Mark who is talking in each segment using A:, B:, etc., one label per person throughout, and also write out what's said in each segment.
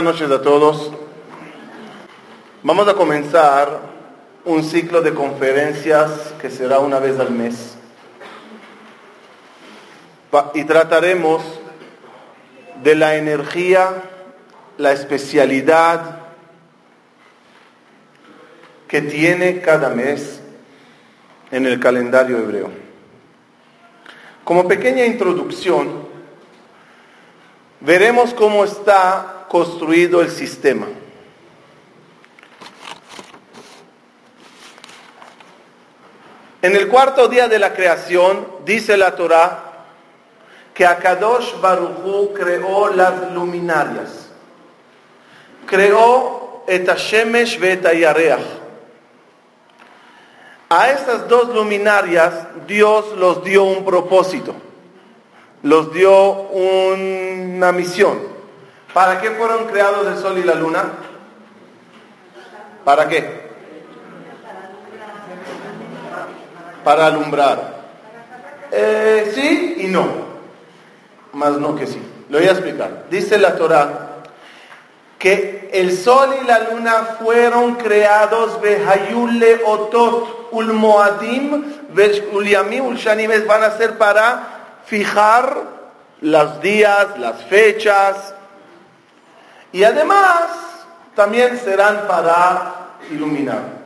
A: Buenas noches a todos. Vamos a comenzar un ciclo de conferencias que será una vez al mes. Y trataremos de la energía, la especialidad que tiene cada mes en el calendario hebreo. Como pequeña introducción, veremos cómo está construido el sistema. En el cuarto día de la creación, dice la Torah, que Akadosh Baruchu creó las luminarias. Creó et Hashemesh A estas dos luminarias Dios los dio un propósito, los dio una misión. ¿Para qué fueron creados el sol y la luna? ¿Para qué? para alumbrar. Eh, sí y no, más no que sí. Lo voy a explicar. Dice la Torah que el sol y la luna fueron creados Behayule Otot Ulmoadim Ulshanimes van a ser para fijar los días, las fechas y además también serán para iluminar.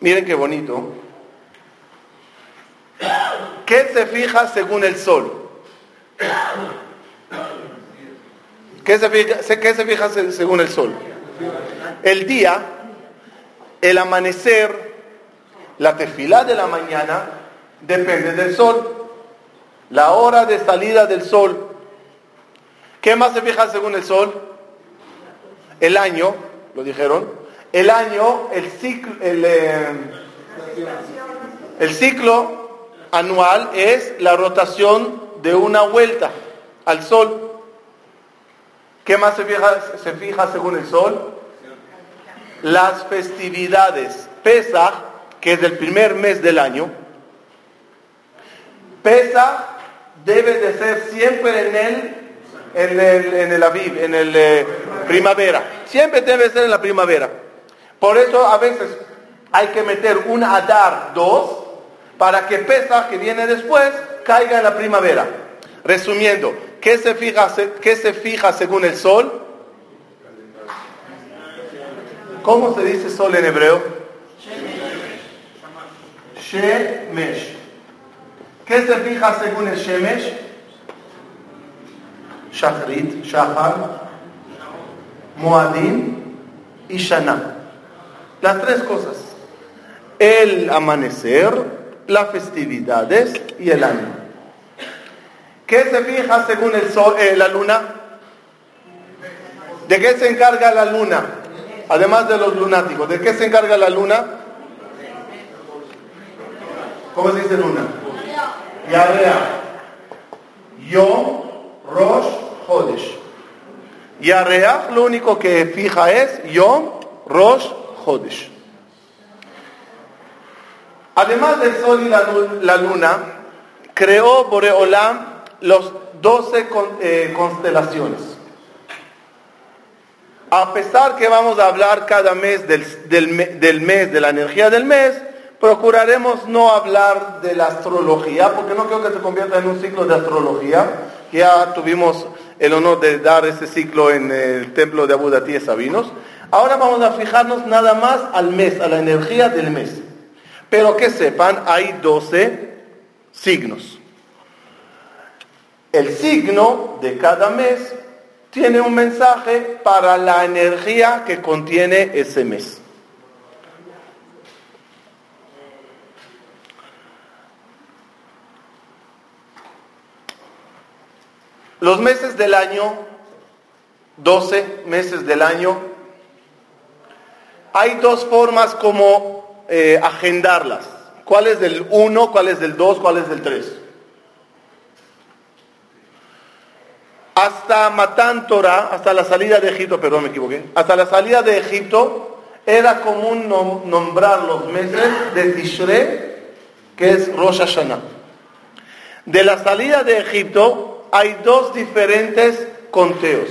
A: Miren qué bonito. ¿Qué se fija según el sol? ¿Qué se fija, qué se fija según el sol? El día, el amanecer, la tefilá de la mañana, depende del sol. La hora de salida del sol. ¿Qué más se fija según el sol? El año, lo dijeron. El año, el ciclo, eh, el, ciclo anual es la rotación de una vuelta al sol. ¿Qué más se fija, se fija según el sol? Las festividades. Pesach, que es el primer mes del año. Pesach debe de ser siempre en el, en el, en el aviv, en el eh, primavera. Siempre debe ser en la primavera. Por eso a veces hay que meter un Adar 2 para que Pesach, que viene después, caiga en la primavera. Resumiendo, ¿qué se fija, qué se fija según el sol? ¿Cómo se dice sol en hebreo? Shemesh. ¿Qué se fija según el Shemesh? Shachrit, Shahar, Moadim y Shana. Las tres cosas. El amanecer, las festividades y el año. ¿Qué se fija según el sol, eh, la luna? ¿De qué se encarga la luna? Además de los lunáticos, ¿de qué se encarga la luna? ¿Cómo se dice luna? Yarea. Yom, Rosh, Hodesh. Yarea lo único que fija es Yom, Rosh, Además del sol y la luna, creó Boreolam los 12 eh, constelaciones. A pesar que vamos a hablar cada mes del, del, mes, de la energía del mes, procuraremos no hablar de la astrología, porque no creo que se convierta en un ciclo de astrología. Ya tuvimos el honor de dar ese ciclo en el templo de Abu Dati Sabinos. Ahora vamos a fijarnos nada más al mes, a la energía del mes. Pero que sepan, hay 12 signos. El signo de cada mes tiene un mensaje para la energía que contiene ese mes. Los meses del año, 12 meses del año, hay dos formas como eh, agendarlas. ¿Cuál es del 1, cuál es del 2, cuál es del 3? Hasta Matán Torah, hasta la salida de Egipto, perdón, me equivoqué, hasta la salida de Egipto era común nombrar los meses de Tishre, que es Rosh Hashanah. De la salida de Egipto hay dos diferentes conteos.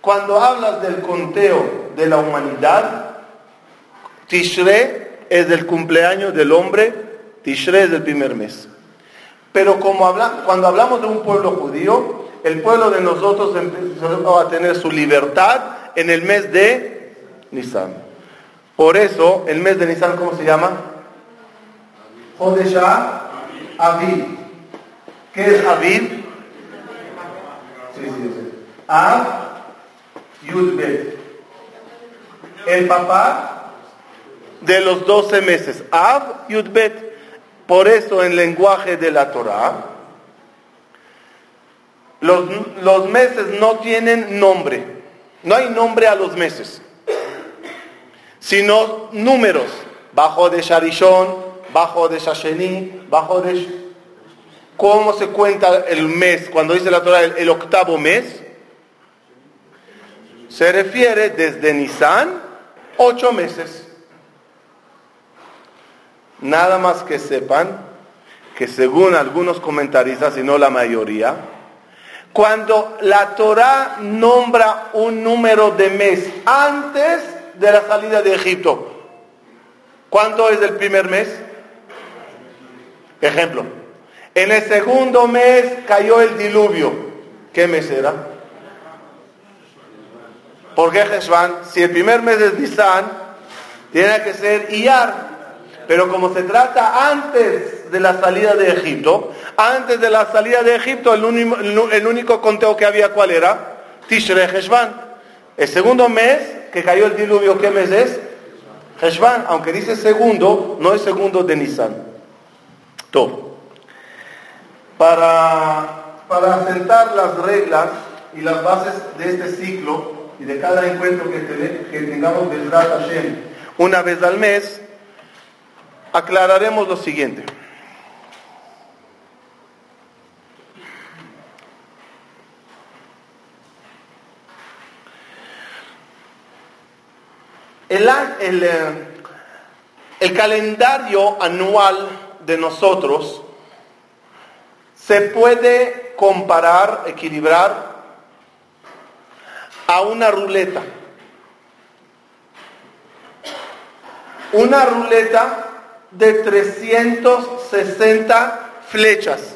A: Cuando hablas del conteo de la humanidad, Tishre es del cumpleaños del hombre, Tishre es del primer mes. Pero cuando hablamos de un pueblo judío, el pueblo de nosotros empezó a tener su libertad en el mes de Nisan. Por eso, el mes de Nisan, ¿cómo se llama? Jodesha Aviv. ¿Qué es Aviv? Av Yudbet. El papá de los 12 meses. Av Yudbet. Por eso en lenguaje de la Torah, los, los, meses no tienen nombre. No hay nombre a los meses, sino números. Bajo de Sharishon, bajo de Shasheni, bajo de... ¿Cómo se cuenta el mes? Cuando dice la Torah el, octavo mes, se refiere desde Nisan, ocho meses. Nada más que sepan que según algunos comentaristas, y no la mayoría, cuando la Torah nombra un número de mes antes de la salida de Egipto, ¿cuánto es el primer mes? Ejemplo, en el segundo mes cayó el diluvio. ¿Qué mes era? ¿Por qué? Si el primer mes es Nisan, tiene que ser Iyar. Pero como se trata antes de la salida de Egipto, antes de la salida de Egipto, el, único, conteo que había, ¿cuál era? Tishre Heshvan. El segundo mes que cayó el diluvio, ¿qué mes es? Heshvan, aunque dice segundo, no es segundo de Nisan. Todo. Para, para sentar las reglas y las bases de este ciclo y de cada encuentro que, que tengamos de Hashem una vez al mes, aclararemos lo siguiente. El, eh, el, calendario anual de nosotros se puede comparar, equilibrar a una ruleta. Una ruleta de 360 flechas.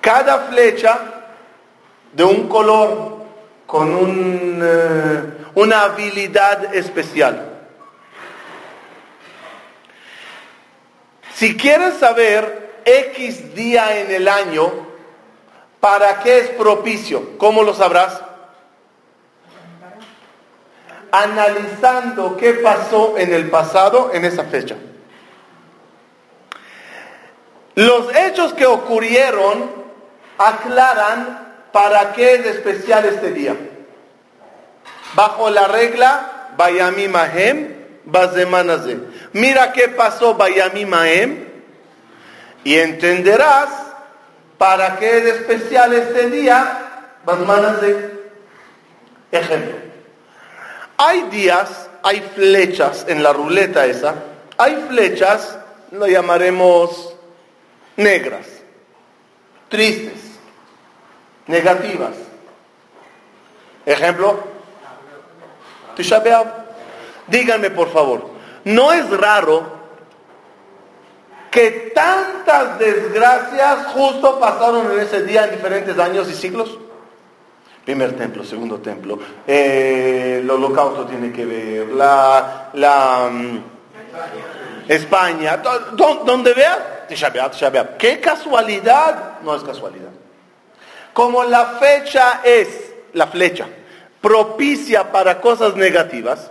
A: Cada flecha de un color con un, eh, una habilidad especial. Si quieres saber X día en el año, ¿para qué es propicio? ¿Cómo lo sabrás? analizando qué pasó en el pasado en esa fecha. Los hechos que ocurrieron aclaran para qué es especial este día. Bajo la regla, Bayami Mahem, Bazemanaze. Mira qué pasó Bayami Mahem y entenderás para qué es especial este día, Bazemanaze. Ejemplo. Hay días, hay flechas en la ruleta esa, hay flechas, lo llamaremos negras, tristes, negativas. Ejemplo, Tisha Díganme por favor, ¿no es raro que tantas desgracias justo pasaron en ese día en diferentes años y siglos? Primer templo, segundo templo. Eh, el holocausto tiene que ver. La, la mm, España. donde vea, Qué casualidad. No es casualidad. Como la fecha es, la flecha, propicia para cosas negativas,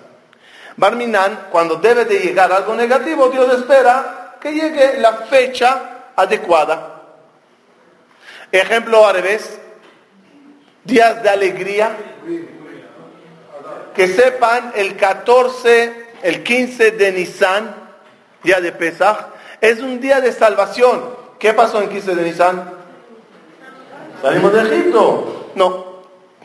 A: Barminan, cuando debe de llegar algo negativo, Dios espera que llegue la fecha adecuada. Ejemplo al revés, días de alegría. Que sepan, el 14, el 15 de Nisan, día de Pesach, es un día de salvación. ¿Qué pasó en 15 de Nisan? ¿Salimos de Egipto? No.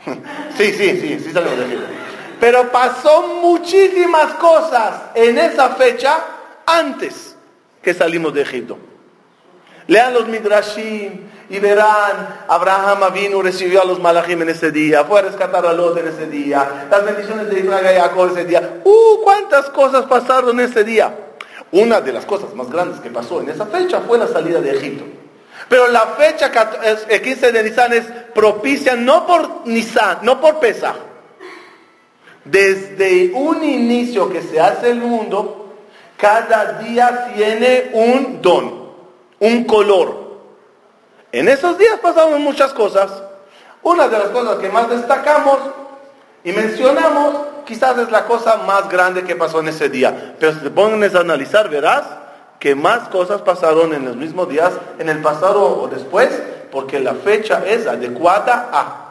A: Sí, sí, sí, sí salimos de Egipto. Pero pasó muchísimas cosas en esa fecha antes que salimos de Egipto. Lean los Midrashim y verán, Abraham vino, recibió a los Malachim en ese día, fue a rescatar a Lot en ese día, las bendiciones de Israel y Jacob ese día. ¡Uh! ¿Cuántas cosas pasaron en ese día? Una de las cosas más grandes que pasó en esa fecha fue la salida de Egipto. Pero la fecha el 15 de Nisan es propicia no por Nisan, no por Pesach. Desde un inicio que se hace el mundo, cada día tiene un don, un color. En esos días pasaron muchas cosas. Una de las cosas que más destacamos y mencionamos, quizás es la cosa más grande que pasó en ese día. Pero si te pones a analizar, verás que más cosas pasaron en los mismos días, en el pasado o después, porque la fecha es adecuada a.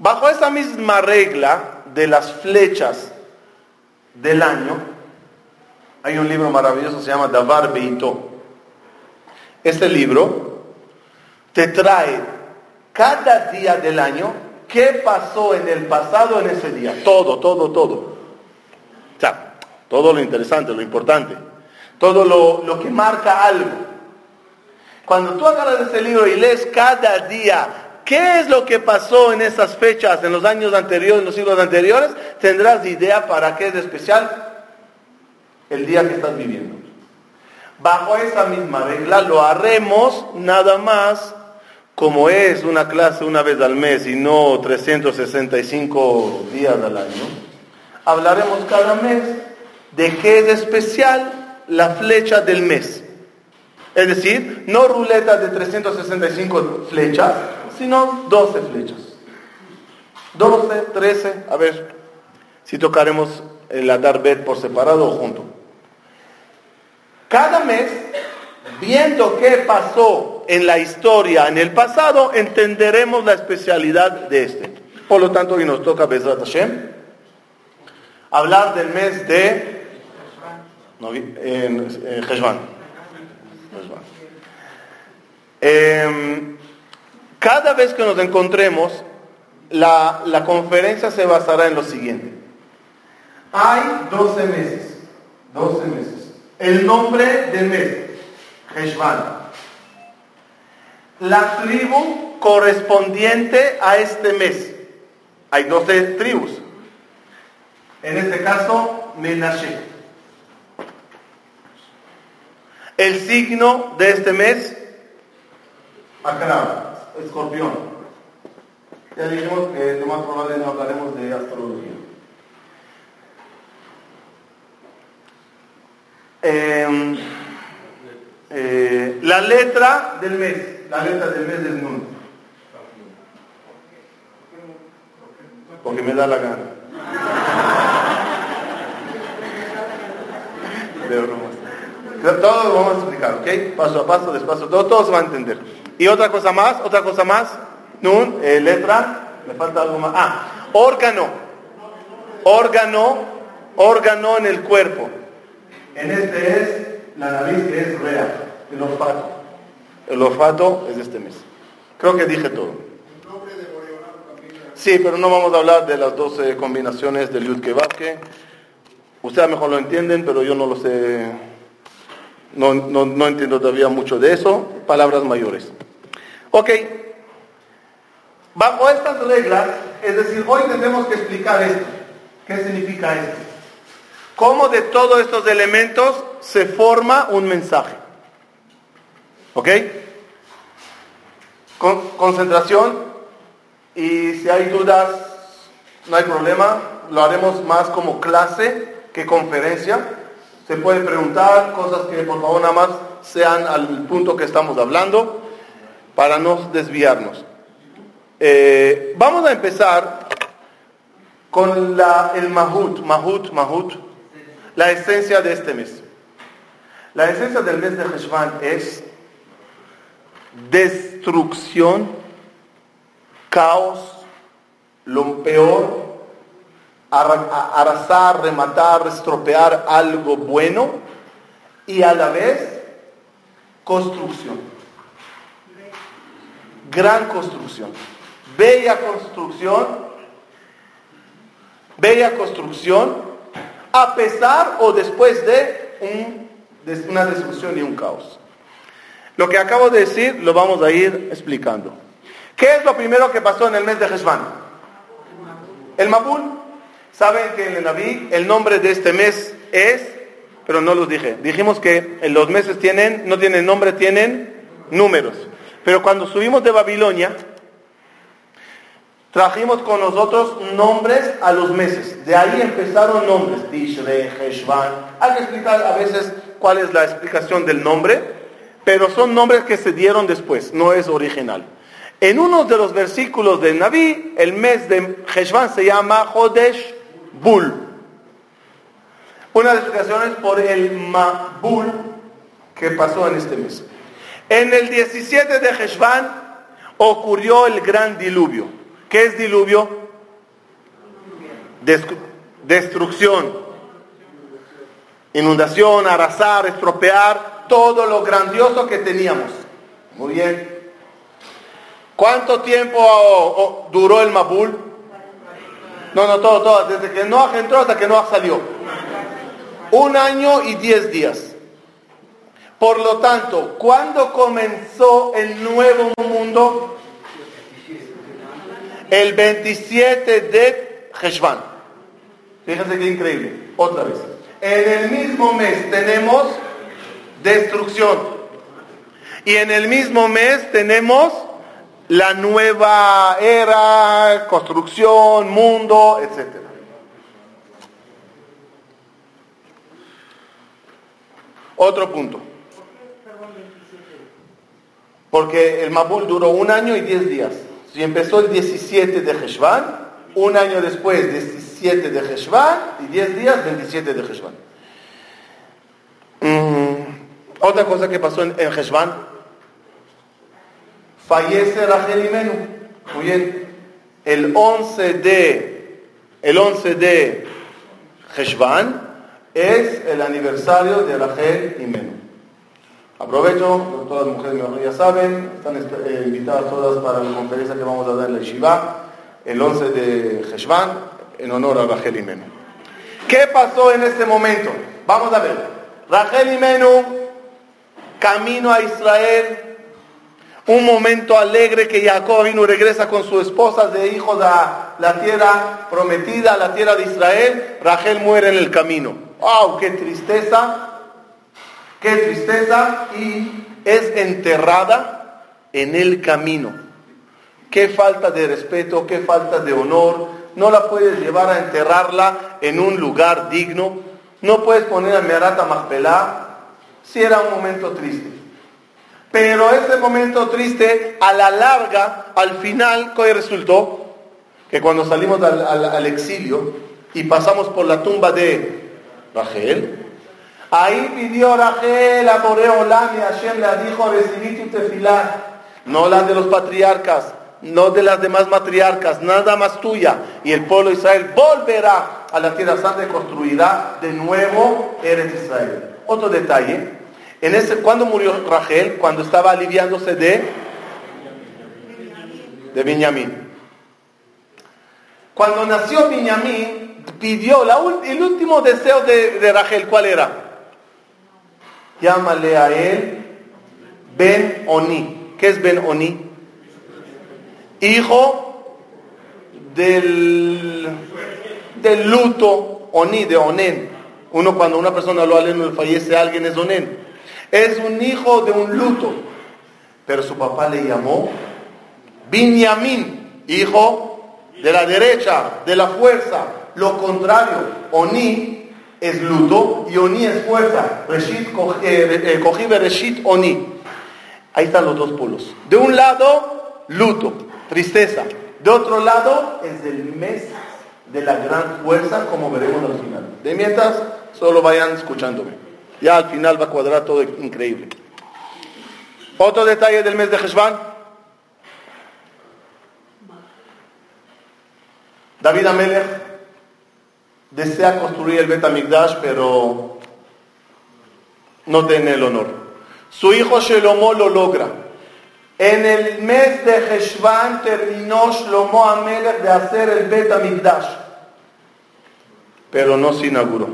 A: Bajo esa misma regla de las flechas del año, hay un libro maravilloso que se llama Davar Beito. Este libro te trae cada día del año qué pasó en el pasado en ese día. Todo, todo, todo. O sea, todo lo interesante, lo importante. Todo lo, lo que marca algo. Cuando tú agarras ese libro y lees cada día ¿Qué es lo que pasó en esas fechas, en los años anteriores, en los siglos anteriores? Tendrás idea para qué es especial el día que estás viviendo. Bajo esa misma regla lo haremos nada más como es una clase una vez al mes y no 365 días al año. Hablaremos cada mes de qué es especial la flecha del mes. Es decir, no ruleta de 365 flechas, sino 12 flechas. 12, 13, a ver si tocaremos el Adarbet por separado o junto. Cada mes, viendo qué pasó en la historia, en el pasado, entenderemos la especialidad de este. Por lo tanto, hoy nos toca Bezrat Hashem hablar del mes de en, em, cada vez que nos encontremos, la, conferencia se basará en lo siguiente. Hay 12 meses, 12 meses. El nombre del mes, Heshvan. La tribu correspondiente a este mes. Hay 12 tribus. En este caso, Menashe. El signo de este mes, Akrab, escorpión. Ya dijimos que lo más probable no hablaremos de astrología. Em, eh, la letra del mes, la letra del mes del mundo. Porque me da la gana. Todo lo vamos a explicar, ¿ok? Paso a paso, despacio, todo, todo se va a entender. Y otra cosa más, otra cosa más. Nun, eh, letra, me falta algo más. Ah, órgano. Órgano, órgano en el cuerpo. En este es la nariz que es real, el olfato. El olfato es de este mes. Creo que dije todo. Sí, pero no vamos a hablar de las 12 combinaciones del Yud Kebabke. Ustedes mejor lo entienden, pero yo no lo sé. No, no, no entiendo todavía mucho de eso. Palabras mayores. Ok. Bajo estas reglas, es decir, hoy tenemos que explicar esto. ¿Qué significa esto? cómo de todos estos elementos se forma un mensaje. ¿Ok? Con, concentración y si hay dudas, no hay problema, lo haremos más como clase que conferencia. Se puede preguntar cosas que por favor nada más sean al punto que estamos hablando para no desviarnos. Eh, vamos a empezar con la, el Mahut, Mahut, Mahut, la esencia de este mes. La esencia del mes de Heshvan es destrucción, caos, lo peor, arrasar, rematar, estropear algo bueno y a la vez construcción. Gran construcción. Bella construcción. Bella construcción a pesar o después de, una destrucción y un caos. Lo que acabo de decir lo vamos a ir explicando. ¿Qué es lo primero que pasó en el mes de Heshvan? El Mabul. Saben que en el Naví el nombre de este mes es, pero no los dije. Dijimos que los meses tienen, no tienen nombre, tienen números. Pero cuando subimos de Babilonia, trajimos con nosotros nombres a los meses. De ahí empezaron nombres. Heshvan. Hay que explicar a veces cuál es la explicación del nombre, pero son nombres que se dieron después, no es original. En uno de los versículos del Naví, el mes de Heshvan se llama Hodesh Bul. Una de las explicaciones por el Mabul que pasó en este mes. En el 17 de Heshvan ocurrió el gran diluvio. ¿Qué es diluvio? destrucción, inundación, arrasar, estropear todo lo grandioso que teníamos. Muy bien. ¿Cuánto tiempo duró el Mabul? No, no, todo, todo, desde que Noah entró hasta que Noah salió. Un año y diez días. Por lo tanto, ¿cuándo comenzó el nuevo mundo? El 27 de Heshvan. Fíjense qué increíble. Otra vez. En el mismo mes tenemos destrucción. Y en el mismo mes tenemos la nueva era, construcción, mundo, etc. Otro punto. Porque el Mabul duró un año y diez días. Si empezó el 17 de Heshvan, un año después, 17 de Heshvan, y 10 días, 27 de Heshvan. Mm, otra cosa que pasó en, en Heshvan, fallece Rachel Imenu. Muy bien. El 11 de, el 11 de Heshvan es el aniversario de Rachel Imenu. Aprovecho, todas las mujeres ya saben, están eh, invitadas todas para la conferencia que vamos a dar en la Shiva el 11 de Heshvan en honor a Rachel Imenu. ¿Qué pasó en este momento? Vamos a ver. Rachel Imenu, camino a Israel, un momento alegre que Jacob vino regresa con su esposa de hijos a la tierra prometida, a la tierra de Israel. Rachel muere en el camino. ¡Wow! ¡Qué tristeza! ¡Qué tristeza! Y es enterrada en el camino. ¡Qué falta de respeto! ¡Qué falta de honor! No la puedes llevar a enterrarla en un lugar digno. No puedes poner a Merata Magpelá. Si era un momento triste. Pero ese momento triste, a la larga, al final, ¿qué resultó? Que cuando salimos al, exilio y pasamos por la tumba de Rachel, ahí pidió Rachel a Boreolam y Hashem le dijo, recibí tu tefilá, no la de los patriarcas, no de las demás matriarcas, nada más tuya. Y el pueblo de Israel volverá a la tierra santa y construirá de nuevo Eres Israel. Otro detalle, en ese, ¿Cuándo murió Rachel? Cuando estaba aliviándose de, de Benjamín. Cuando nació Benjamín, pidió el último deseo de, de Rachel, ¿cuál era? Llámale a él Ben Oni. ¿Qué es Ben Oni? Hijo del, del luto, Oni, de Onen. Uno cuando una persona lo aleno fallece alguien es Onen. Es un hijo de un luto. Pero su papá le llamó Binyamin, hijo de la derecha, de la fuerza. Lo contrario, Oni es luto y Oni es fuerza. Reshit, eh, eh, Reshit Oni. Ahí están los dos polos. De un lado, luto, tristeza. De otro lado, es el mes de la gran fuerza, como veremos al final. De mientras, solo vayan escuchándome. Ya al final va a cuadrar todo increíble. Otro detalle del mes de Heshvan. David Amelech desea construir el Bet pero no tiene el honor. Su hijo Shelomo lo logra. En el mes de Heshvan terminó Shlomo Amelech de hacer el Bet pero no se inauguró.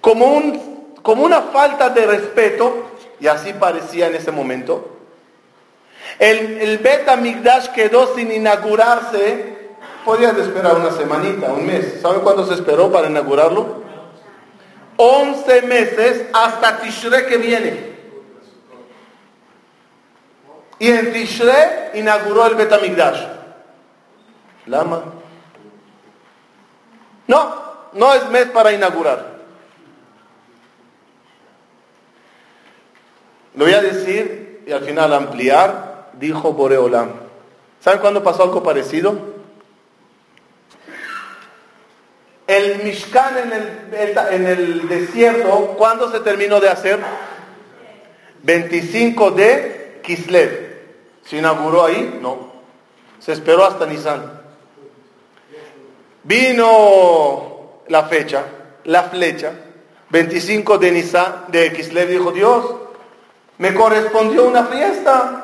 A: Como un, como una falta de respeto, y así parecía en ese momento. El, el Bet Amigdash quedó sin inaugurarse, podías esperar una semanita, un mes. ¿Sabe cuándo se esperó para inaugurarlo? 11 meses hasta Tishre que viene. Y en Tishre inauguró el Betamigdash. Lama. No, no es mes para inaugurar. Lo voy a decir y al final ampliar, dijo Boreolam. ¿Saben cuándo pasó algo parecido? El Mishkan en el, desierto, ¿cuándo se terminó de hacer? 25 de Kislev. ¿Se inauguró ahí? No. Se esperó hasta Nisan. Vino la fecha, la flecha, 25 de Nisan, de Kislev, dijo Dios, me correspondió una fiesta.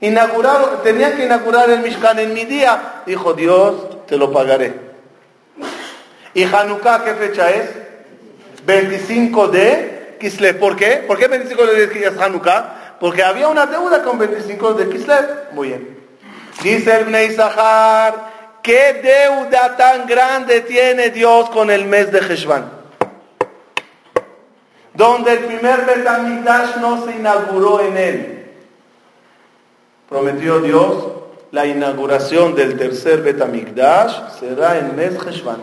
A: Inauguraron, tenía que inaugurar el Mishkan en mi día. Dijo Dios, te lo pagaré. ¿Y Hanukkah qué fecha es? 25 de Kislev. ¿Por qué? ¿Por qué 25 de Hanukkah? Porque había una deuda con 25 de Kislev. Muy bien. Dice el Bnei ¿qué deuda tan grande tiene Dios con el mes de Heshvan? Donde el primer Betamigdash no se inauguró en él. Prometió Dios, la inauguración del tercer Betamigdash será en mes Heshvan.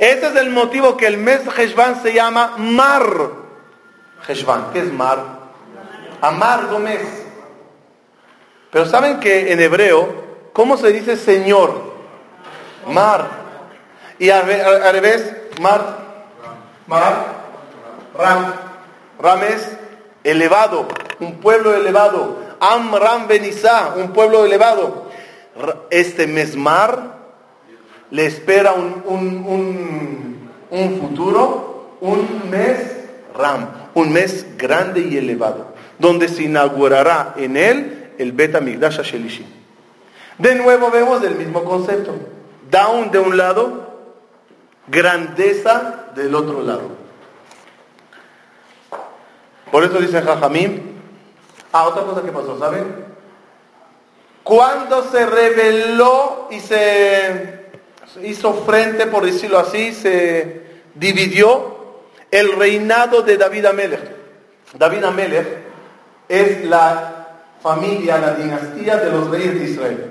A: Ese es el motivo que el mes Heshvan se llama Mar Heshvan. ¿Qué es Mar? amargo mes. Pero saben que en hebreo, ¿cómo se dice Señor? Mar. Y al revés, Mar, Mar, Ram. Ram es elevado, un pueblo elevado. Am Ram Benizá, un pueblo elevado. Este mes Mar le espera un, un, un futuro, un mes Ram, un mes grande y elevado donde se inaugurará en él el Bet Migdash Shelishi. De nuevo vemos el mismo concepto. Down de un lado, grandeza del otro lado. Por eso dice Jajamim. Ah, otra cosa que pasó, ¿saben? Cuando se reveló y se hizo frente, por decirlo así, se dividió el reinado de David Amelech. David Amelech es la familia, la dinastía de los reyes de Israel.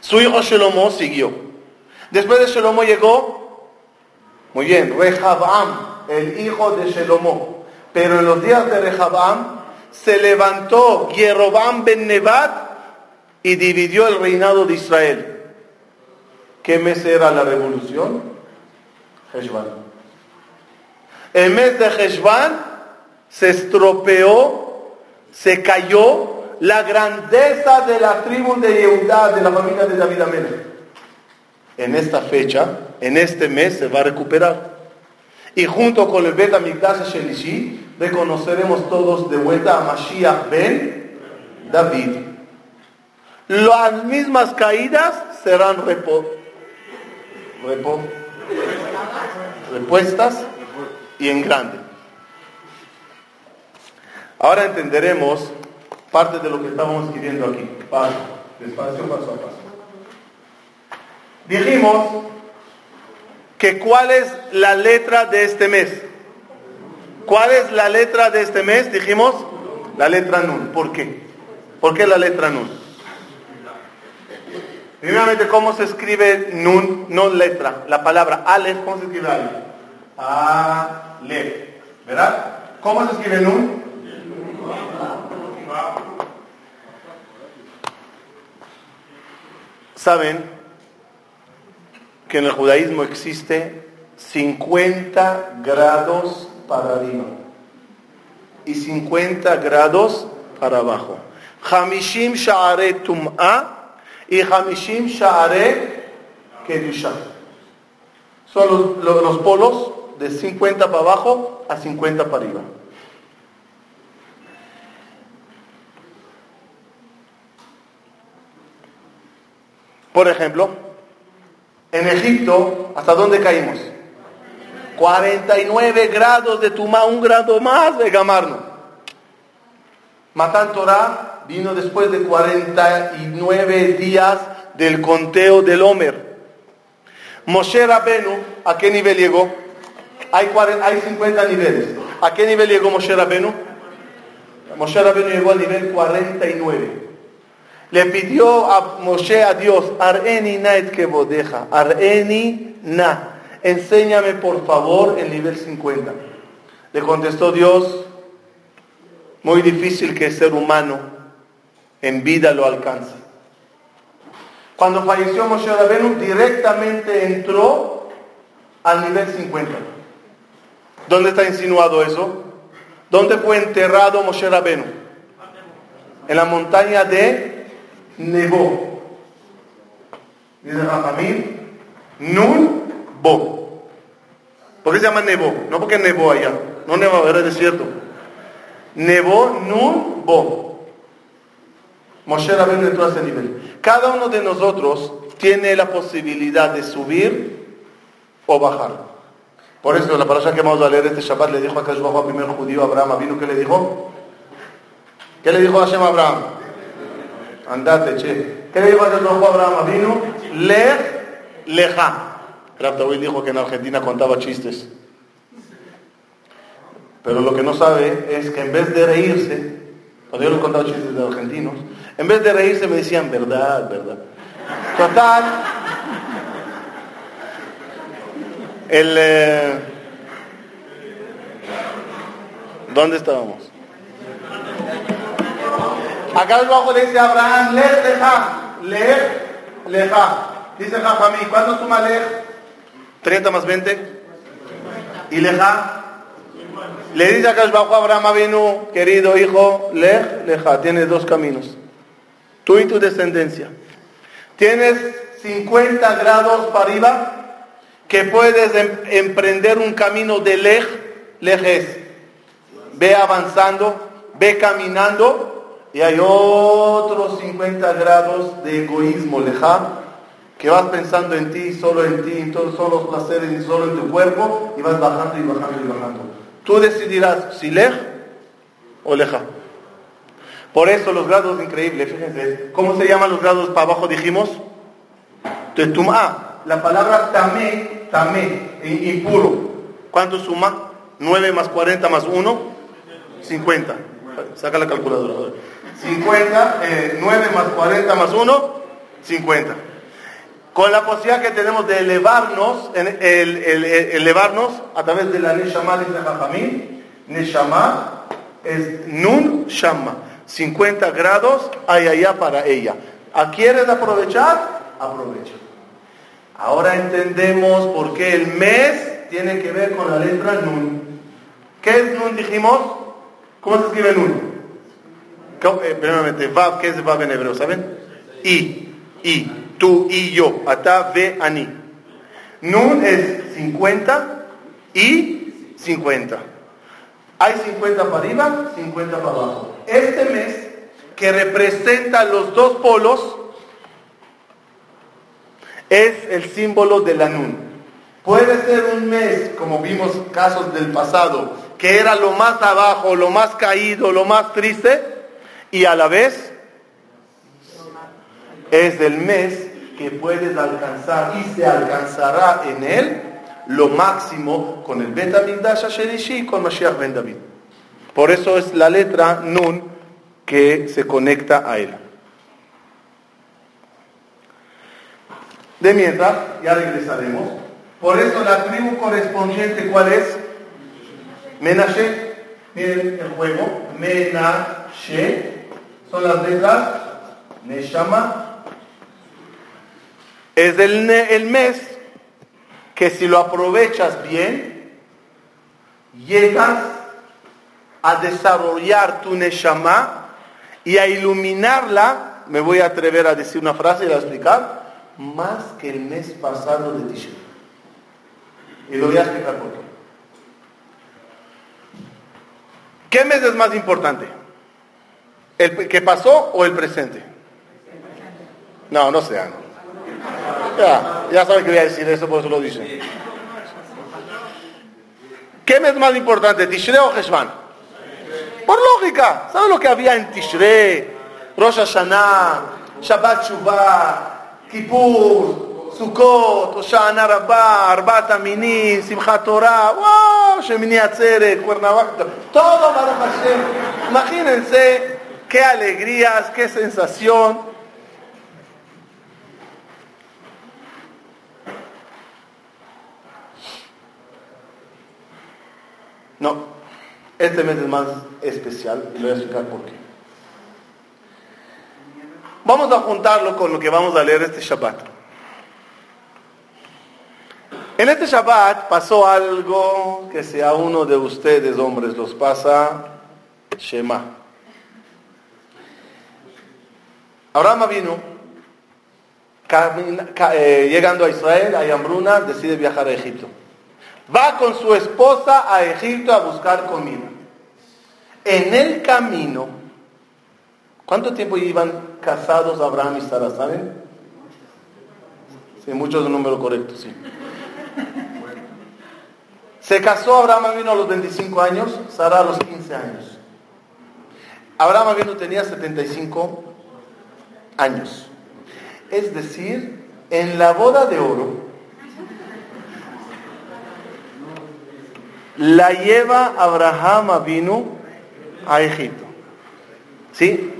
A: Su hijo Shelomo siguió. Después de Shelomo llegó, muy bien, Rehabam, el hijo de Shelomo. Pero en los días de Rehabam se levantó Jerobam ben Nebat y dividió el reinado de Israel. ¿Qué mes era la revolución? Heshvan. El mes de Heshvan se estropeó se cayó la grandeza de la tribu de Yehudá, de la familia de David Amelech. En esta fecha, en este mes, se va a recuperar. Y junto con el Bet Amikdash Shelishi, reconoceremos todos de vuelta a Mashiach ben David. Las mismas caídas serán repo, repo, repuestas y en grande. Ahora entenderemos parte de lo que estábamos escribiendo aquí. Paso, despacio, paso a paso. Dijimos que cuál es la letra de este mes. ¿Cuál es la letra de este mes? Dijimos la letra Nun. ¿Por qué? ¿Por qué la letra Nun? Primeramente, ¿cómo se escribe Nun? No letra. La palabra Aleph, ¿cómo se escribe Aleph? Aleph. ¿Verdad? ¿Cómo se escribe Nun? Saben que en el judaísmo existe 50 grados para arriba y 50 grados para abajo. Hamishim Sha'are Tum'a y Hamishim Sha'are Kedusha. Son los, los polos de 50 para abajo a 50 para arriba. Por ejemplo, en Egipto, ¿hasta dónde caímos? 49 grados de Tumá, un grado más de Gamarno. Matan Torah vino después de 49 días del conteo del Homer. Moshe Rabenu, ¿a qué nivel llegó? Hay, hay 50 niveles. ¿A qué nivel llegó Moshe Rabenu? Moshe Rabenu llegó al nivel 49. Le pidió a Moshe a Dios, Areni na et bodeja, Areni na. Enséñame por favor el nivel 50. Le contestó Dios, muy difícil que el ser humano en vida lo alcance. Cuando falleció Moshe Rabenu, directamente entró al nivel 50. ¿Dónde está insinuado eso? ¿Dónde fue enterrado Moshe Rabenu? En la montaña de Nebo. Dice Rahamim, Nun Bo. ¿Por qué se llama Nebo? No porque nevó allá, no nevó, era desierto. Nebo Nun Bo. Moshe Rabenu entró a ese nivel. Cada uno de nosotros tiene la posibilidad de subir o bajar. Por eso la parasha que vamos a leer este Shabbat le dijo a Kash al primer judío Abraham, ¿vino qué le dijo? ¿Qué le dijo a Hashem Abraham? Andate, che. ¿Qué le dijo a Kash Abraham? Vino, lej, leja. Rav dijo que en Argentina contaba chistes. Pero lo que no sabe es que en vez de reírse, cuando yo les contaba chistes de argentinos, en vez de reírse me decían verdad, verdad. Total, el, eh, ¿Dónde estábamos? Acá abajo dice Abraham, lej leja, lej leja. Dice Jajamí, ¿cuánto suma lej? 30 más 20. ¿Y leja? Le dice acá abajo Abraham vino, querido hijo, lej leja, tienes dos caminos. Tú y tu descendencia. Tienes 50 grados para arriba que puedes em, emprender un camino de lej, lejes. Ve avanzando, ve caminando y hay otros 50 grados de egoísmo, leja, que vas pensando en ti, solo en ti, en todos los placeres y solo en tu cuerpo y vas bajando y bajando y bajando. Tú decidirás si lej o leja. Por eso los grados increíbles, fíjense, ¿cómo se llaman los grados para abajo dijimos? Tetumá. La palabra tamé tamé, impuro. ¿Cuánto suma? 9 más 40 más 1, 50. Saca la calculadora. 50, 9 más 40 más 1, 50. Con la posibilidad que tenemos de elevarnos, el, elevarnos a través de la Neshama de Jajamín, Neshama es Nun Shama. 50 grados hay allá para ella. ¿Quieres aprovechar? Aprovecha. Ahora entendemos por qué el mes tiene que ver con la letra Nun. ¿Qué es Nun, dijimos? ¿Cómo se escribe Nun? Eh, primeramente, ¿qué es Vav en hebreo? ¿Saben? I, I, tú y yo, ata, ve, ani. Nun es 50 y 50. Hay 50 para arriba, 50 para abajo. Este mes, que representa los dos polos, es el símbolo de la Nun. Puede ser un mes, como vimos casos del pasado, que era lo más abajo, lo más caído, lo más triste, y a la vez es el mes que puedes alcanzar y se alcanzará en él lo máximo con el Bet Asherishi y con Mashiach Ben David. Por eso es la letra Nun que se conecta a él. De mientras, ya regresaremos. Por eso la tribu correspondiente, ¿cuál es? Menashe. Miren el juego. Menashe. Son las letras. Neshama. Es el, mes que si lo aprovechas bien, llegas a desarrollar tu Neshama y a iluminarla. Me voy a atrever a decir una frase y a explicar más que el mes pasado de Tisha. Y lo voy a explicar por qué. ¿Qué mes es más importante? ¿El que pasó o el presente? No, no sean. Ya, ya saben que voy a decir eso, por eso lo dicen. ¿Qué mes más importante, Tishrei o Heshvan? Por lógica, ¿sabes lo que había en Tishrei? Rosh Hashanah, Shabbat Shuvah, Kippur, Sukkot, Hoshana Rabbah, Arbat Aminim, Simchat Torah, wow, Shemini Atzeret, Cuernavaca, todo Baruch Hashem. Imagínense qué alegrías, qué sensación. No, este mes es más especial y lo voy a explicar por qué. Vamos a juntarlo con lo que vamos a leer este Shabbat. En este Shabbat pasó algo que si a uno de ustedes, hombres, los pasa, Shema. Abraham vino, eh, llegando a Israel, hay hambruna, decide viajar a Egipto. Va con su esposa a Egipto a buscar comida. En el camino, ¿cuánto tiempo iban casados Abraham y Sara? ¿Saben? Sí, muchos de número correcto, sí. Se casó Abraham vino a los 25 años, Sara a los 15 años. Abraham vino tenía 75 años. Es decir, en la boda de oro, la lleva Abraham vino a Egipto. ¿Sí?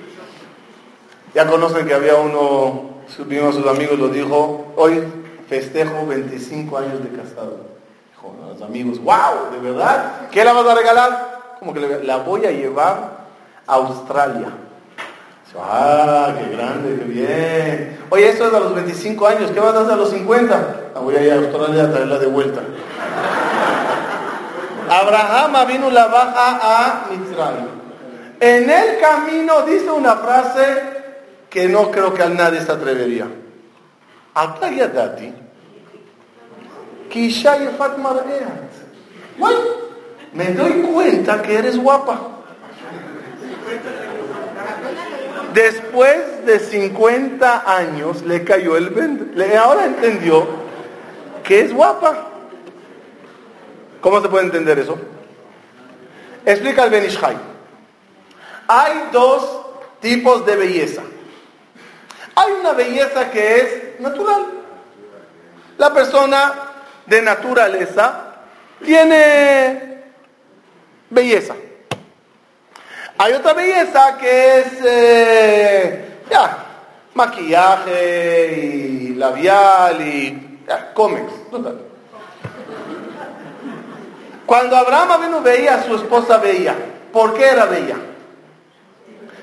A: Ya conocen que había uno, uno de sus amigos lo dijo, hoy festejo 25 años de casado. Dijo a los amigos, wow, ¿de verdad? ¿Qué la vas a regalar? Como que la voy a llevar a Australia. Ah, qué grande, qué bien. Oye, eso es a los 25 años, ¿qué vas a hacer a los 50? La voy a ir a Australia a traerla de vuelta. Abraham vino la baja a Mitzrayim. En el camino dice una frase que no creo que a nadie se atrevería. Atayadati. Kisha yefat Me doy cuenta que eres guapa. Después de 50 años le cayó el vende. Ahora entendió que es guapa. ¿Cómo se puede entender eso? Explica el Benishai. Hay dos tipos de belleza. Hay una belleza que es natural. La persona de naturaleza tiene belleza. Hay otra belleza que es eh, ya, maquillaje y labial y ya, cómics. Cuando Abraham vino veía a su esposa bella. ¿Por qué era bella?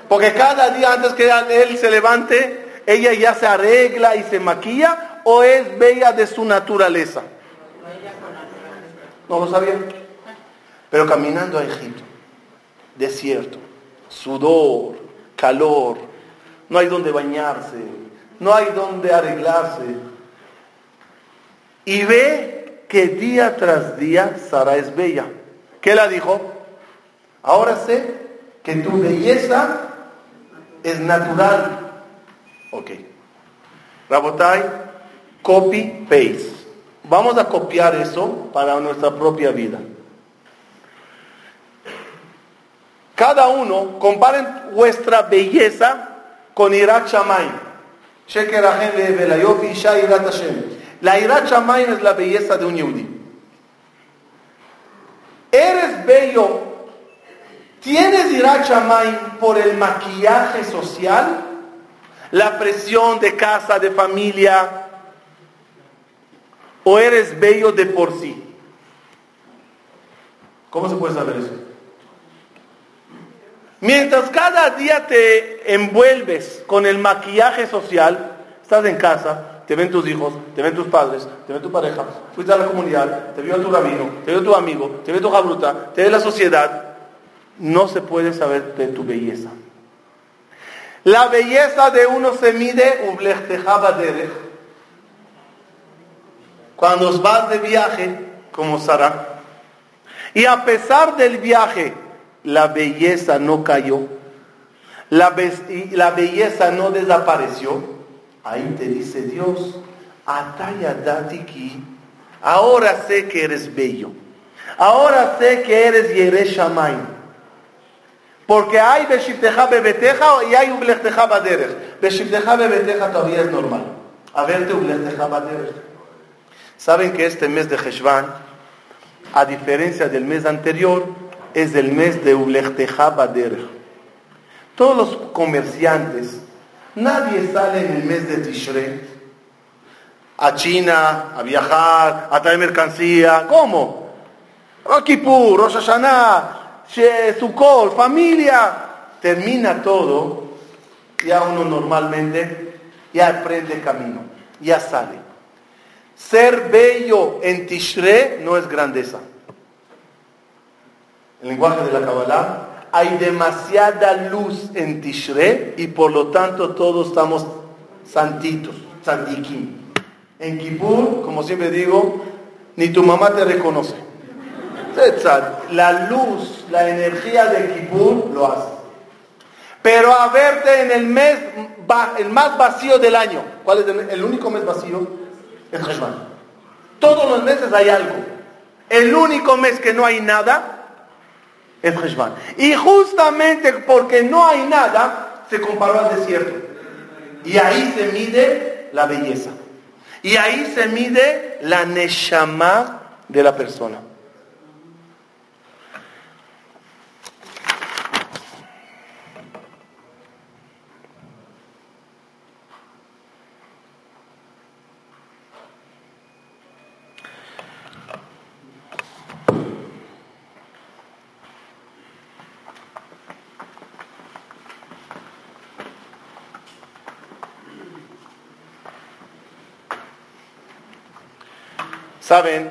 A: Porque cada día antes que él se levante, ella ya se arregla y se maquilla o es bella de su naturaleza. No lo sabía. Pero caminando a Egipto, desierto, sudor, calor, no hay donde bañarse, no hay donde arreglarse. Y ve que día tras día Sara es bella. ¿Qué la dijo? Ahora sé que tu belleza es natural. Ok. Rabotai, copy, paste. Vamos a copiar eso para nuestra propia vida. Cada uno, comparen vuestra belleza con Irat Shamayim. La ira Shamayim es la belleza de un yudí. Eres bello, tienes ira Shamayim por el maquillaje social, la presión de casa, de familia, o eres bello de por sí. ¿Cómo se puede saber eso? Mientras cada día te envuelves con el maquillaje social, estás en casa, te ven tus hijos, te ven tus padres, te ven tu pareja, fuiste a la comunidad, te vio tu rabino, te vio tu amigo, te vio tu jabruta, te ve la sociedad, no se puede saber de tu belleza. La belleza de uno se mide cuando vas de viaje, como Sara, y a pesar del viaje, la belleza no cayó, la, la belleza no desapareció, Ahí te dice Dios, Ataya Datiki, ahora sé que eres bello. Ahora sé que eres Yeresh Shamayim. Porque hay Beshifteja Bebeteja y hay Ublechteja Baderech. Beshifteja Bebeteja todavía es normal. A verte Ublechteja Baderech. Saben que este mes de Heshvan, a diferencia del mes anterior, es el mes de Ublechteja. Todos los comerciantes, nadie sale en el mes de Tishrei a China, a viajar, a traer mercancía. ¿Cómo? Kippur, Rosh Hashanah, Sukkot, familia. Termina todo, ya uno normalmente ya aprende camino, ya sale. Ser bello en Tishre no es grandeza. El lenguaje de la Kabbalah, hay demasiada luz en Tishre y por lo tanto todos estamos santitos, santiquín. En Kippur, como siempre digo, ni tu mamá te reconoce. La luz, la energía de Kippur lo hace. Pero a verte en el mes, el más vacío del año. ¿Cuál es el, único mes vacío? Es Heshvan. Todos los meses hay algo. El único mes que no hay nada Y justamente porque no hay nada, se comparó al desierto. Y ahí se mide la belleza. Y ahí se mide la neshama de la persona. Saben,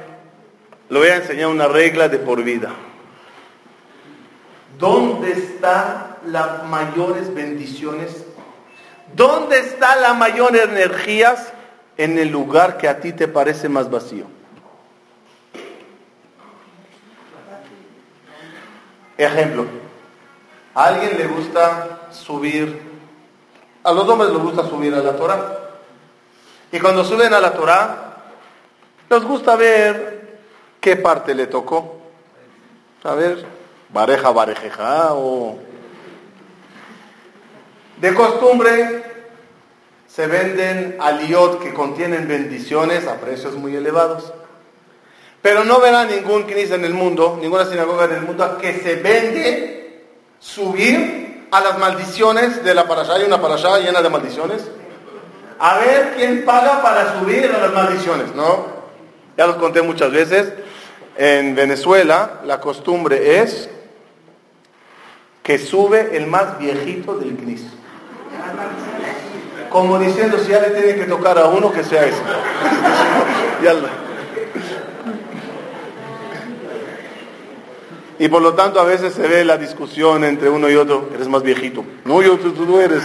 A: le voy a enseñar una regla de por vida. ¿Dónde están las mayores bendiciones? ¿Dónde están las mayores energías? En el lugar que a ti te parece más vacío. Ejemplo, a alguien le gusta subir, a los hombres les gusta subir a la Torah. Y cuando suben a la Torah, nos gusta ver qué parte le tocó. A ver, bareja, barejeja o... De costumbre se venden aliot que contienen bendiciones a precios muy elevados. Pero no verá ningún knis en el mundo, ninguna sinagoga en el mundo que se vende subir a las maldiciones de la parashá. Hay una parashá llena de maldiciones. A ver quién paga para subir a las maldiciones, ¿no? Ya los conté muchas veces. En Venezuela la costumbre es que sube el más viejito del CNIS. Como diciendo, si ya le tiene que tocar a uno, que sea ese. y por lo tanto a veces se ve la discusión entre uno y otro, eres más viejito. No, yo, tú, tú no eres.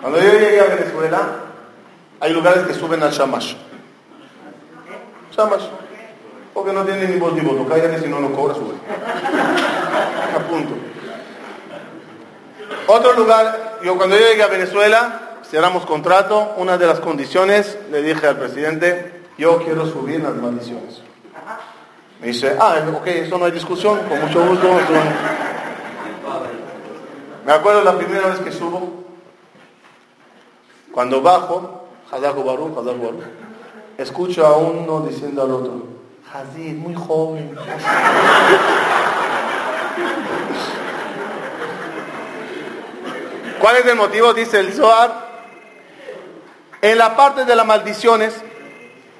A: Cuando yo llegué a Venezuela, hay lugares que suben al Shamash. Shamash. Porque no tienen ni voz ni voto. Cállate si no, no cobra, sube. A punto. Otro lugar, yo cuando llegué a Venezuela, cerramos contrato, una de las condiciones, le dije al presidente, yo quiero subir las maldiciones. Me dice, ah, ok, eso no hay discusión, con mucho gusto. Me acuerdo la primera vez que subo, cuando bajo, Escucho a uno diciendo al otro, Hazid, muy joven. ¿Cuál es el motivo? Dice el Zohar. En la parte de las maldiciones,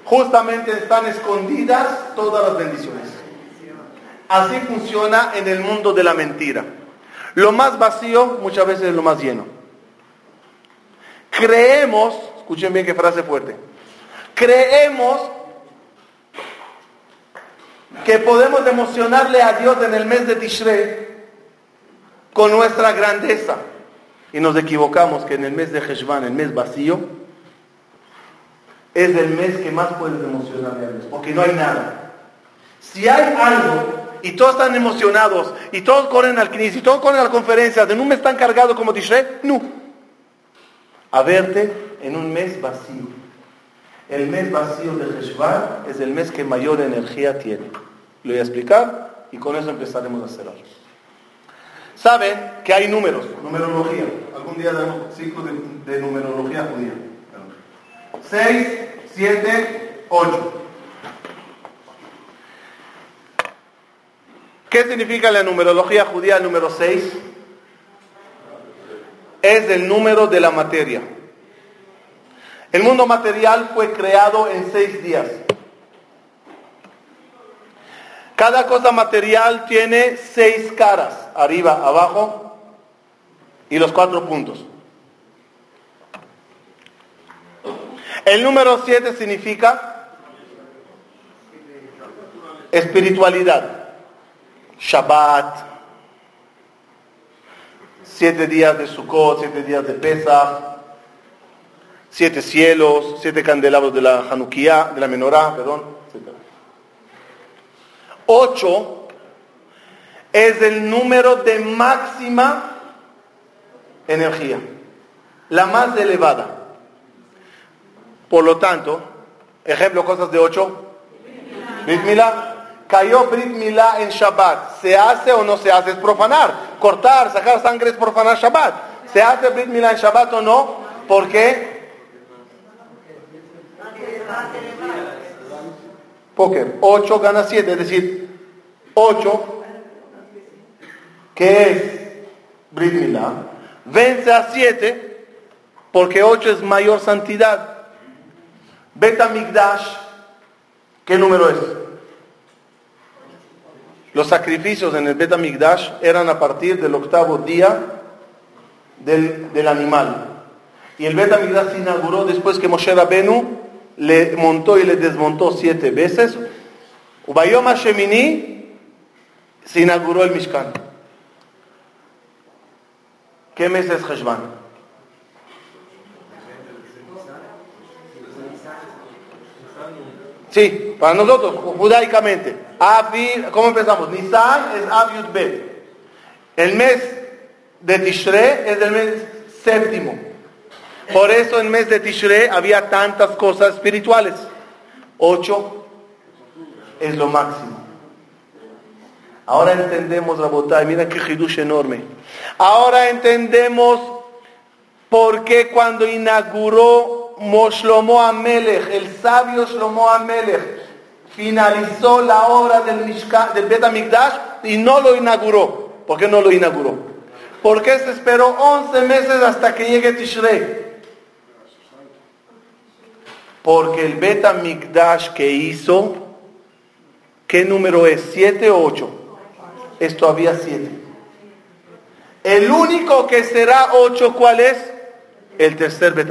A: justamente están escondidas todas las bendiciones. Así funciona en el mundo de la mentira. Lo más vacío muchas veces es lo más lleno. Creemos Escuchen bien qué frase fuerte. Creemos que podemos emocionarle a Dios en el mes de Tishrei con nuestra grandeza. Y nos equivocamos que en el mes de Heshvan, el mes vacío, es el mes que más puedes emocionarle a Dios, porque no hay nada. Si hay algo y todos están emocionados y todos corren al Knis y todos corren a la conferencia, de un mes tan cargado como Tishrei, no. A verte en un mes vacío. El mes vacío de Heshvan es el mes que mayor energía tiene. Lo voy a explicar y con eso empezaremos a cerrar. Saben que hay números, numerología. Algún día damos ciclo de, de numerología judía. 6, 7, 8. ¿Qué significa la numerología judía número 6? Es el número de la materia. El mundo material fue creado en seis días. Cada cosa material tiene seis caras, arriba, abajo y los cuatro puntos. El número siete significa espiritualidad. Shabbat, siete días de Sukkot, siete días de Pesach, siete cielos, siete candelabros de la Hanukkah, de la menorá, perdón. Ocho es el número de máxima energía, la más elevada. Por lo tanto, ejemplo, cosas de ocho. Bismillah. Cayó Brit en Shabbat. ¿Se hace o no se hace? Es profanar. Cortar, sacar sangre es profanar Shabbat. ¿Se hace Brit en Shabbat o no? ¿Por qué? Póker. 8 gana 7, es decir, 8, que es Brit Milá, vence a 7 porque 8 es mayor santidad. Beta Migdash, ¿qué número es? Los sacrificios en el Bet Migdash eran a partir del octavo día del, animal. Y el Bet Migdash se inauguró después que Moshe Rabenu le montó y le desmontó siete veces. Ubayoma Shemini se inauguró el Mishkan. ¿Qué mes es Heshvan? Sí, para nosotros, judaicamente. ¿Cómo empezamos? Nisan es Aviud Bet. El mes de Tishre es el mes séptimo. Por eso en mes de Tishre había tantas cosas espirituales. Ocho es lo máximo. Ahora entendemos, la botella, mira qué hidush enorme. Ahora entendemos por qué cuando inauguró Moshlomo Amelech, el sabio Shlomo Amelech, finalizó la obra del, Mishka, del Bet y no lo inauguró. ¿Por qué no lo inauguró? Porque se esperó 11 meses hasta que llegue Tishrei. Porque el Bet que hizo, ¿qué número es? ¿7 o 8? Es todavía 7. El único que será 8, ¿cuál es? El tercer Bet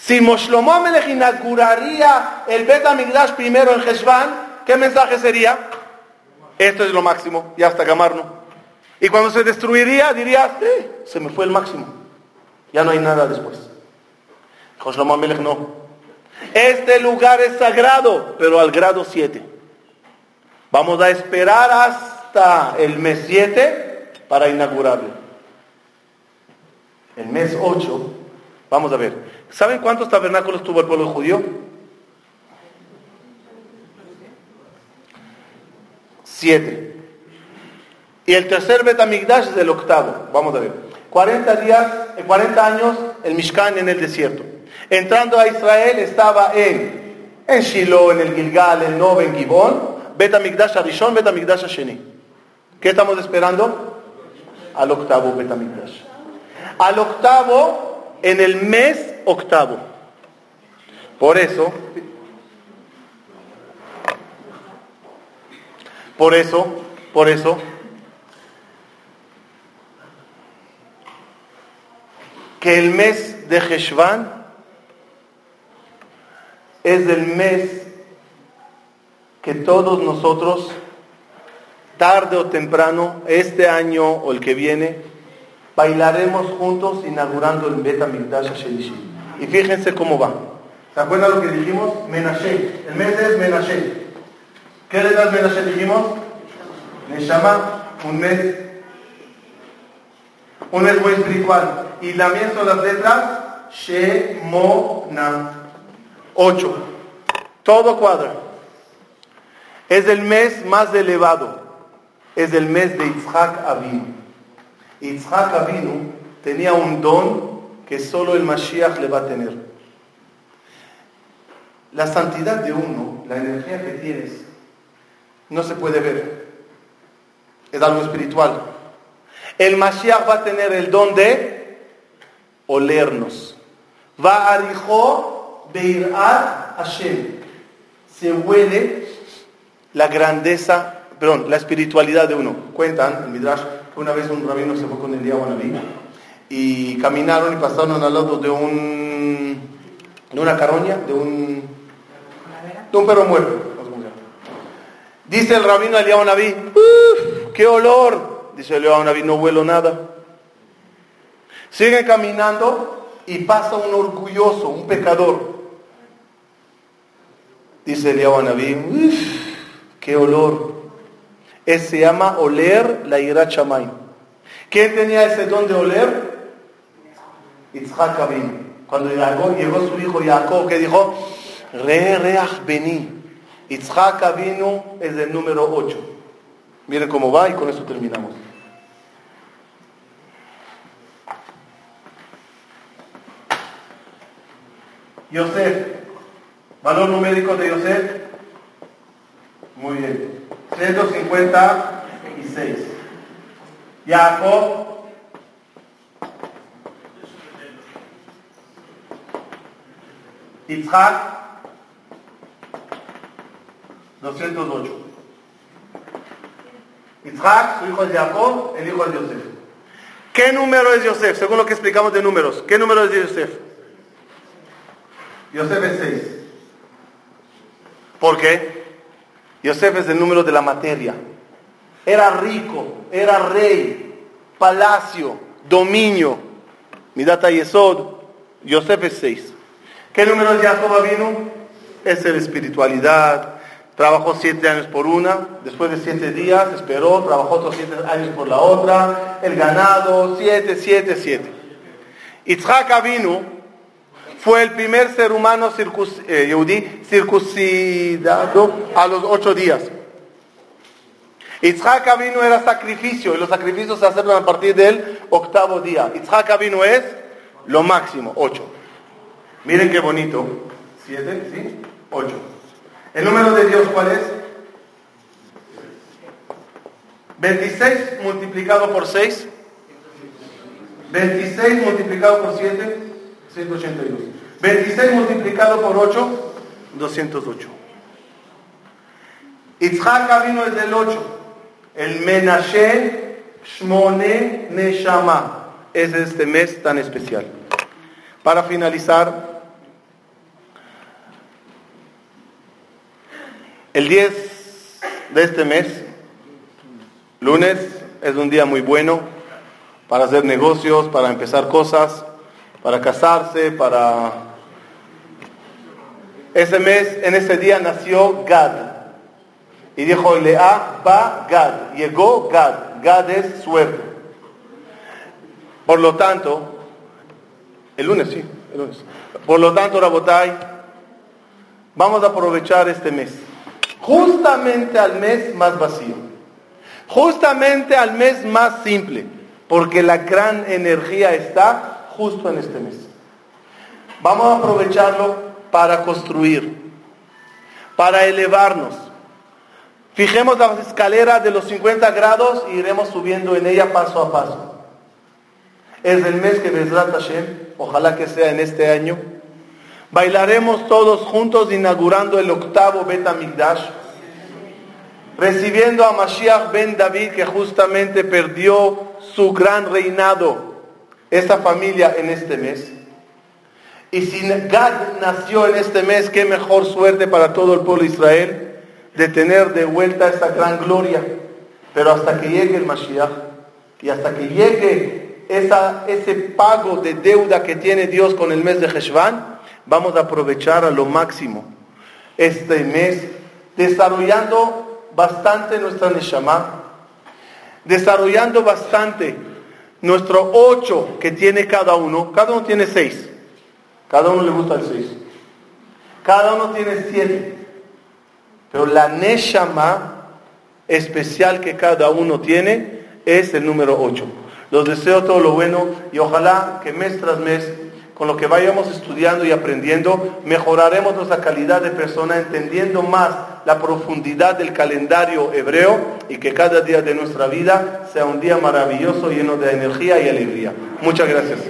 A: si Moshlomo Amelech inauguraría el Bet HaMikdash primero en Heshvan, ¿qué mensaje sería? Esto es lo máximo, ya hasta Gamarno. Y cuando se destruiría, diría, eh, se me fue el máximo. Ya no hay nada después. Moshlomo Amelech no. Este lugar es sagrado, pero al grado 7. Vamos a esperar hasta el mes 7 para inaugurarlo. El mes 8, vamos a ver. ¿Saben cuántos tabernáculos tuvo el pueblo judío? Siete. Y el tercer Betamigdash es el octavo. Vamos a ver. 40 días, 40 años el Mishkan en el desierto. Entrando a Israel estaba en, en Shiloh, en el Gilgal, en Nov, en Gibón, Betamigdash Arishon, Betamigdash Asheni. ¿Qué estamos esperando? Al octavo Betamigdash. Al octavo, en el mes octavo. Por eso, por eso, por eso, que el mes de Heshvan es el mes que todos nosotros, tarde o temprano, este año o el que viene, bailaremos juntos inaugurando el Bet HaMikdash Shelishi. Y fíjense cómo va. ¿Se acuerdan lo que dijimos? Menashe. El mes es Menashe. ¿Qué le das Menashe dijimos? llama un mes. Un mes muy espiritual. Y también son las letras Shemona. 8. Todo cuadra. Es el mes más elevado. Es el mes de Yitzhak Avinu. Yitzhak Avinu tenía un don que solo el Mashiach le va a tener. La santidad de uno, la energía que tienes, no se puede ver. Es algo espiritual. El Mashiach va a tener el don de olernos. Va a a Hashem. Se huele la grandeza, perdón, la espiritualidad de uno. Cuentan en Midrash que una vez un rabino se fue con el Naví y caminaron y pasaron al lado de un de una carroña, de un de un perro muerto. Dice el rabino Eliyahu Naví, ¡qué olor! Dice Eliyahu Naví, no huelo nada. Sigue caminando y pasa un orgulloso, un pecador. Dice Eliyahu Naví, qué olor. Ese se llama oler la ira chamay. ¿Quién tenía ese don de oler? Itzhak Cuando llegó, llegó su hijo Jacob, que dijo, Re reach beni. Itzhak Avinu es el número 8. Miren cómo va y con eso terminamos. Yosef, valor numérico de Yosef. Muy bien. 156. Jacob. Itzhak 208. Isaac, su hijo es Jacob, el hijo de Yosef. ¿Qué número es Yosef? Según lo que explicamos de números. ¿Qué número es Yosef? Yosef es 6. ¿Por qué? Yosef es el número de la materia. Era rico, era rey, palacio, dominio. Midata Yesod, Yosef es 6. ¿Qué número es Jacob vino? Es la espiritualidad, Trabajó siete años por una, después de siete días esperó, trabajó otros siete años por la otra, el ganado, siete, siete, siete. Itzhak Avinu fue el primer ser humano eh, circuncidado a los ocho días. Itzhak Avinu era sacrificio y los sacrificios se hacen a partir del octavo día. Avinu es lo máximo, ocho. Miren qué bonito. Siete, ¿sí? Ocho. ¿El número de Dios cuál es? 26 multiplicado por 6. 26 multiplicado por 7, 182. 26 multiplicado por 8, 208. Itzhak vino desde el 8. El Menashe Shmone Neshama. Es este mes tan especial. Para finalizar, El 10 de este mes, lunes, es un día muy bueno para hacer negocios, para empezar cosas, para casarse, para... Ese mes, en ese día nació Gad. Y dijo, Lea va Gad. Llegó Gad. Gad es suerte. Por lo tanto, el lunes, sí, el lunes. Por lo tanto, Rabotai, vamos a aprovechar este mes justamente al mes más vacío, justamente al mes más simple, porque la gran energía está justo en este mes. Vamos a aprovecharlo para construir, para elevarnos. Fijemos la escalera de los 50 grados y iremos subiendo en ella paso a paso. Es el mes que Bezrat Hashem, ojalá que sea en este año, Bailaremos todos juntos inaugurando el octavo Bet recibiendo a Mashiach ben David que justamente perdió su gran reinado, esta familia en este mes. Y si Gad nació en este mes, qué mejor suerte para todo el pueblo de Israel de tener de vuelta esta gran gloria. Pero hasta que llegue el Mashiach y hasta que llegue esa, ese pago de deuda que tiene Dios con el mes de Heshvan, vamos a aprovechar a lo máximo este mes desarrollando bastante nuestra Neshama, desarrollando bastante nuestro ocho que tiene cada uno, cada uno tiene seis, cada uno le gusta el seis. Cada uno tiene siete. Pero la Neshama especial que cada uno tiene es el número ocho. Los deseo todo lo bueno y ojalá que mes tras mes, con lo que vayamos estudiando y aprendiendo, mejoraremos nuestra calidad de persona, entendiendo más la profundidad del calendario hebreo y que cada día de nuestra vida sea un día maravilloso, lleno de energía y alegría. Muchas gracias.